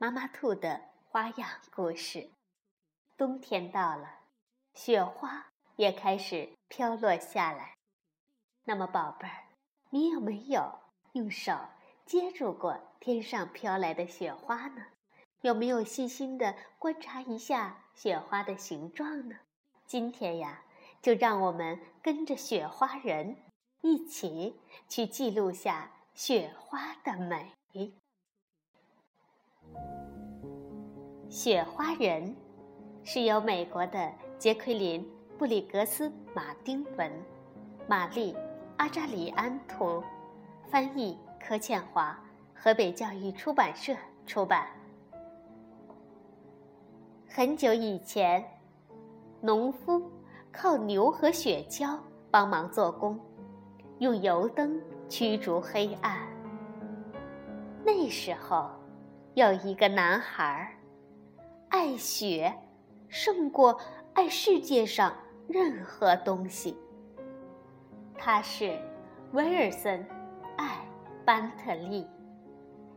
妈妈兔的花样故事。冬天到了，雪花也开始飘落下来。那么，宝贝儿，你有没有用手接住过天上飘来的雪花呢？有没有细心的观察一下雪花的形状呢？今天呀，就让我们跟着雪花人一起去记录下雪花的美。雪花人是由美国的杰奎琳·布里格斯马丁文、玛丽·阿扎里安图，翻译柯倩华，河北教育出版社出版。很久以前，农夫靠牛和雪橇帮忙做工，用油灯驱逐黑暗。那时候，有一个男孩。爱雪，胜过爱世界上任何东西。他是威尔森·爱班特利，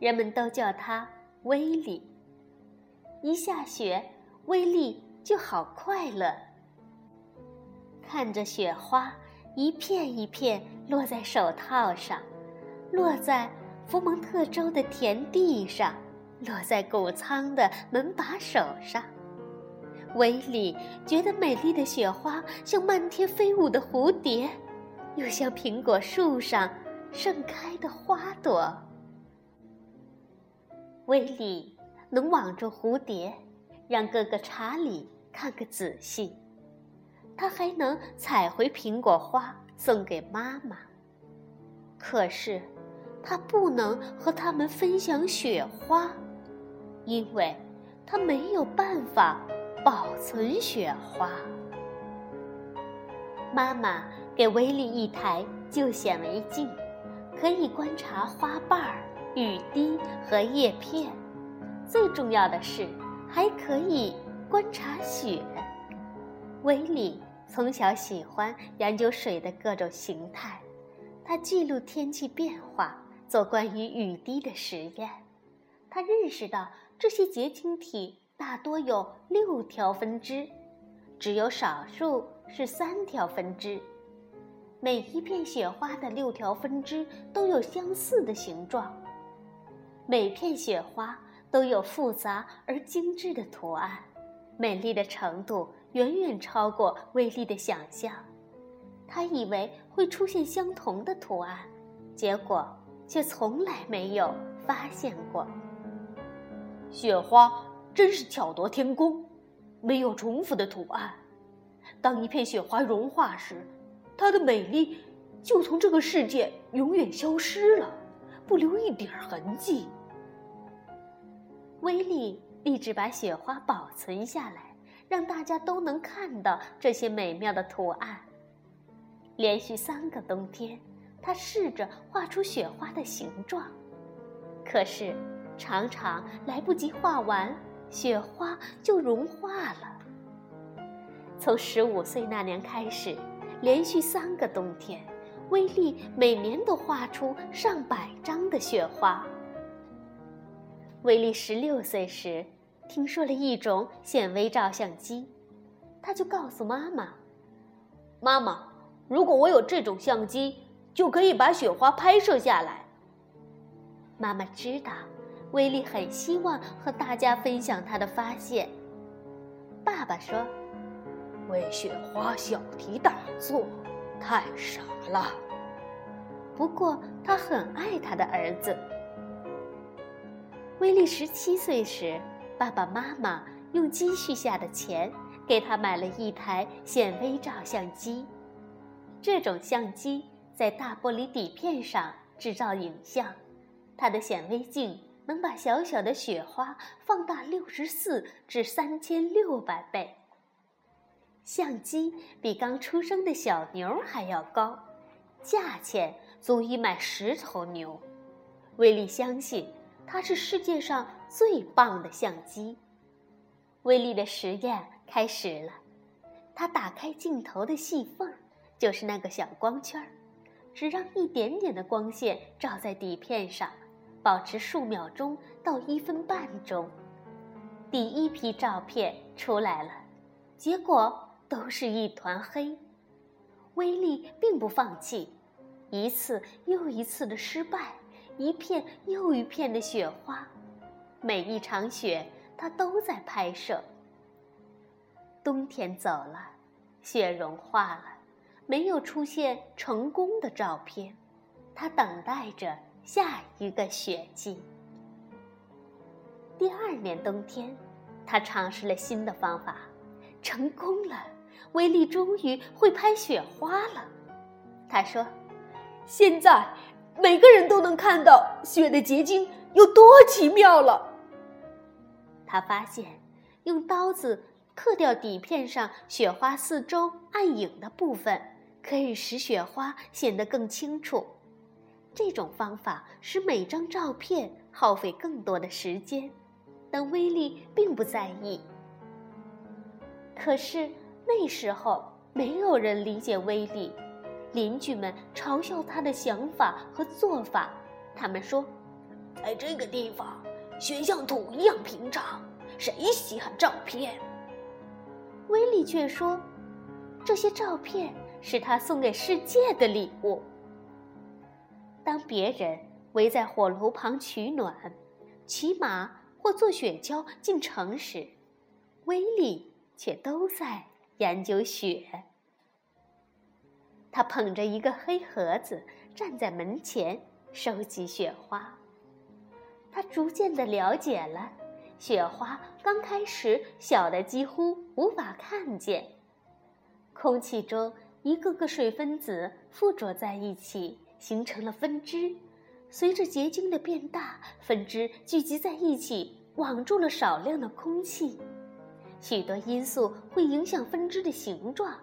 人们都叫他威利。一下雪，威利就好快乐。看着雪花一片一片落在手套上，落在福蒙特州的田地上。落在谷仓的门把手上，威利觉得美丽的雪花像漫天飞舞的蝴蝶，又像苹果树上盛开的花朵。威利能网住蝴蝶，让哥哥查理看个仔细。他还能采回苹果花送给妈妈。可是，他不能和他们分享雪花。因为，他没有办法保存雪花。妈妈给威利一台旧显微镜，可以观察花瓣儿、雨滴和叶片。最重要的是，还可以观察雪。威利从小喜欢研究水的各种形态，他记录天气变化，做关于雨滴的实验。他认识到。这些结晶体大多有六条分支，只有少数是三条分支。每一片雪花的六条分支都有相似的形状，每片雪花都有复杂而精致的图案，美丽的程度远远超过威力的想象。他以为会出现相同的图案，结果却从来没有发现过。雪花真是巧夺天工，没有重复的图案。当一片雪花融化时，它的美丽就从这个世界永远消失了，不留一点痕迹。威力立志把雪花保存下来，让大家都能看到这些美妙的图案。连续三个冬天，他试着画出雪花的形状，可是。常常来不及画完，雪花就融化了。从十五岁那年开始，连续三个冬天，威力每年都画出上百张的雪花。威力十六岁时，听说了一种显微照相机，他就告诉妈妈：“妈妈，如果我有这种相机，就可以把雪花拍摄下来。”妈妈知道。威利很希望和大家分享他的发现。爸爸说：“为雪花小题大做，太傻了。”不过他很爱他的儿子。威利十七岁时，爸爸妈妈用积蓄下的钱给他买了一台显微照相机。这种相机在大玻璃底片上制造影像，它的显微镜。能把小小的雪花放大六十四至三千六百倍。相机比刚出生的小牛还要高，价钱足以买十头牛。威力相信它是世界上最棒的相机。威力的实验开始了，他打开镜头的细缝，就是那个小光圈儿，只让一点点的光线照在底片上，保持数秒钟到一分半钟。第一批照片出来了，结果。都是一团黑，威力并不放弃，一次又一次的失败，一片又一片的雪花，每一场雪他都在拍摄。冬天走了，雪融化了，没有出现成功的照片，他等待着下一个雪季。第二年冬天，他尝试了新的方法，成功了。威力终于会拍雪花了，他说：“现在每个人都能看到雪的结晶有多奇妙了。”他发现，用刀子刻掉底片上雪花四周暗影的部分，可以使雪花显得更清楚。这种方法使每张照片耗费更多的时间，但威力并不在意。可是。那时候没有人理解威力，邻居们嘲笑他的想法和做法。他们说：“在这个地方，雪像土一样平常，谁稀罕照片？”威力却说：“这些照片是他送给世界的礼物。”当别人围在火炉旁取暖、骑马或坐雪橇进城时，威力却都在。研究雪，他捧着一个黑盒子站在门前收集雪花。他逐渐的了解了，雪花刚开始小的几乎无法看见。空气中一个个水分子附着在一起，形成了分支。随着结晶的变大，分支聚集在一起，网住了少量的空气。许多因素会影响分支的形状，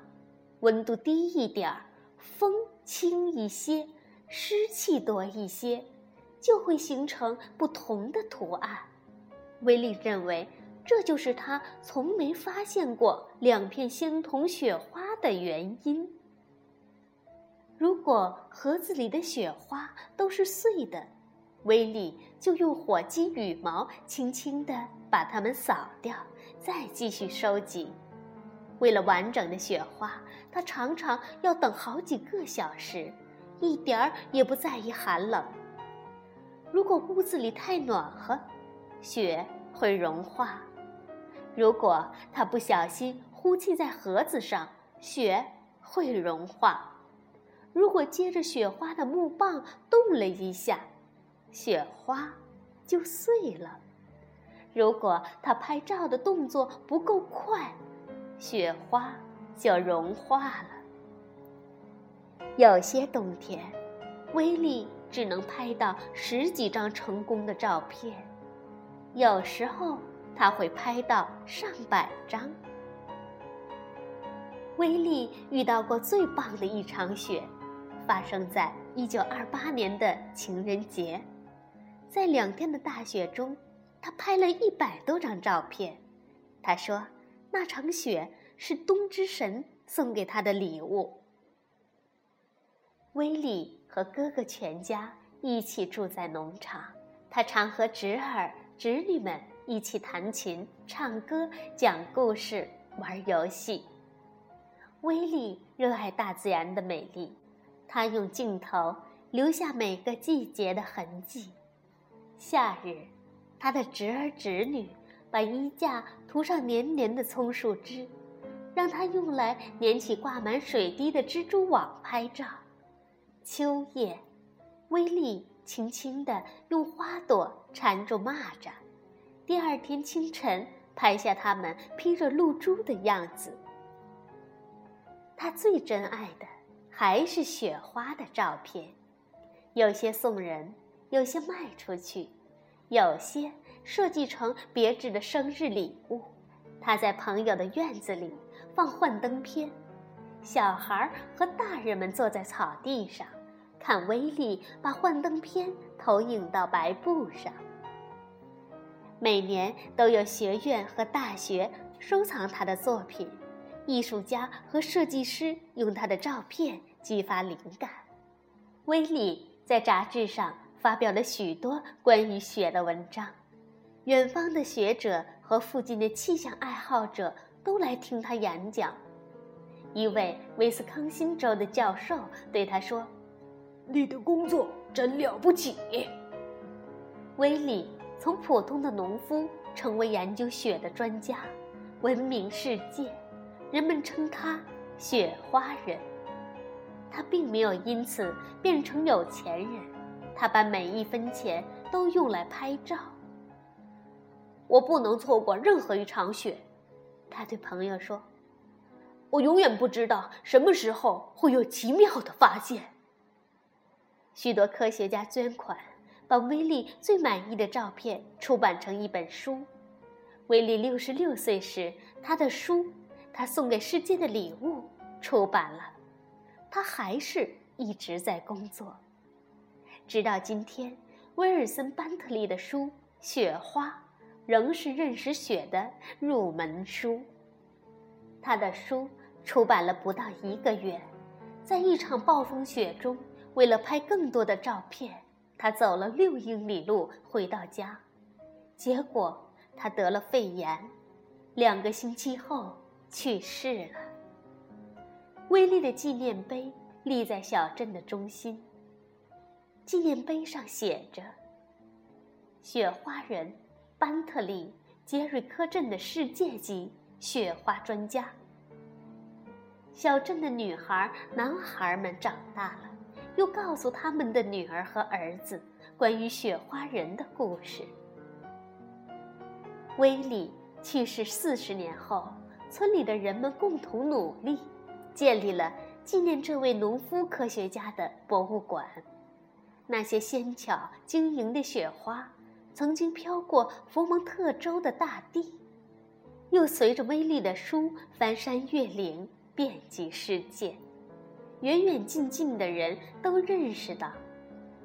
温度低一点儿，风轻一些，湿气多一些，就会形成不同的图案。威利认为，这就是他从没发现过两片相同雪花的原因。如果盒子里的雪花都是碎的，威利就用火鸡羽毛轻轻地把它们扫掉。再继续收集。为了完整的雪花，他常常要等好几个小时，一点儿也不在意寒冷。如果屋子里太暖和，雪会融化；如果他不小心呼气在盒子上，雪会融化；如果接着雪花的木棒动了一下，雪花就碎了。如果他拍照的动作不够快，雪花就融化了。有些冬天，威力只能拍到十几张成功的照片；有时候他会拍到上百张。威力遇到过最棒的一场雪，发生在一九二八年的情人节，在两天的大雪中。他拍了一百多张照片，他说：“那场雪是冬之神送给他的礼物。”威利和哥哥全家一起住在农场，他常和侄儿、侄女们一起弹琴、唱歌、讲故事、玩游戏。威利热爱大自然的美丽，他用镜头留下每个季节的痕迹。夏日。他的侄儿侄女把衣架涂上黏黏的葱树枝，让他用来粘起挂满水滴的蜘蛛网拍照。秋夜，威利轻轻地用花朵缠住蚂蚱。第二天清晨，拍下它们披着露珠的样子。他最珍爱的还是雪花的照片，有些送人，有些卖出去。有些设计成别致的生日礼物。他在朋友的院子里放幻灯片，小孩和大人们坐在草地上，看威利把幻灯片投影到白布上。每年都有学院和大学收藏他的作品，艺术家和设计师用他的照片激发灵感。威利在杂志上发表了许多关于雪的文章，远方的学者和附近的气象爱好者都来听他演讲。一位威斯康星州的教授对他说：“你的工作真了不起。”威利。从普通的农夫成为研究雪的专家，闻名世界，人们称他“雪花人”。他并没有因此变成有钱人，他把每一分钱都用来拍照。我不能错过任何一场雪，他对朋友说：“我永远不知道什么时候会有奇妙的发现。”许多科学家捐款。把威利最满意的照片出版成一本书。威利六十六岁时，他的书《他送给世界的礼物》出版了。他还是一直在工作，直到今天。威尔森·班特利的书《雪花》仍是认识雪的入门书。他的书出版了不到一个月，在一场暴风雪中，为了拍更多的照片。他走了六英里路回到家，结果他得了肺炎，两个星期后去世了。威利的纪念碑立在小镇的中心。纪念碑上写着：“雪花人班特利·杰瑞科镇的世界级雪花专家。”小镇的女孩、男孩们长大了。又告诉他们的女儿和儿子关于雪花人的故事。威利去世四十年后，村里的人们共同努力，建立了纪念这位农夫科学家的博物馆。那些纤巧晶莹的雪花，曾经飘过佛蒙特州的大地，又随着威力的书翻山越岭，遍及世界。远远近近的人都认识到，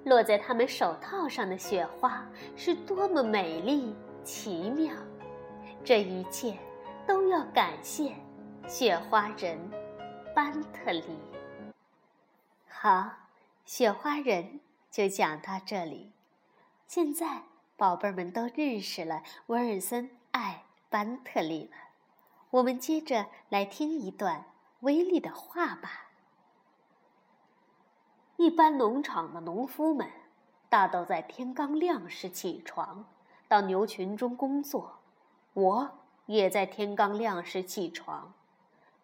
落在他们手套上的雪花是多么美丽奇妙。这一切都要感谢雪花人班特利。好，雪花人就讲到这里。现在，宝贝儿们都认识了威尔森爱班特利了。我们接着来听一段威利的话吧。一般农场的农夫们，大都在天刚亮时起床，到牛群中工作。我也在天刚亮时起床，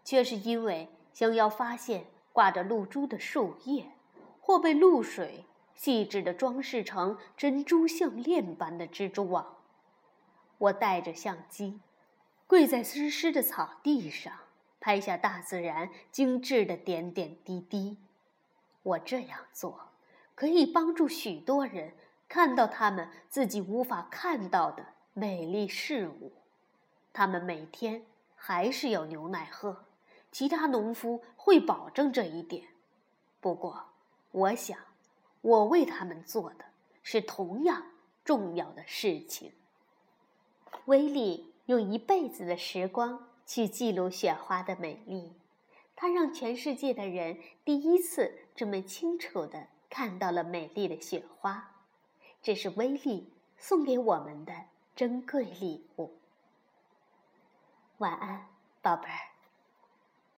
却是因为想要发现挂着露珠的树叶，或被露水细致地装饰成珍珠项链般的蜘蛛网。我带着相机，跪在湿湿的草地上，拍下大自然精致的点点滴滴。我这样做，可以帮助许多人看到他们自己无法看到的美丽事物。他们每天还是有牛奶喝，其他农夫会保证这一点。不过，我想，我为他们做的是同样重要的事情。威利用一辈子的时光去记录雪花的美丽。他让全世界的人第一次这么清楚地看到了美丽的雪花，这是威力送给我们的珍贵礼物。晚安，宝贝儿。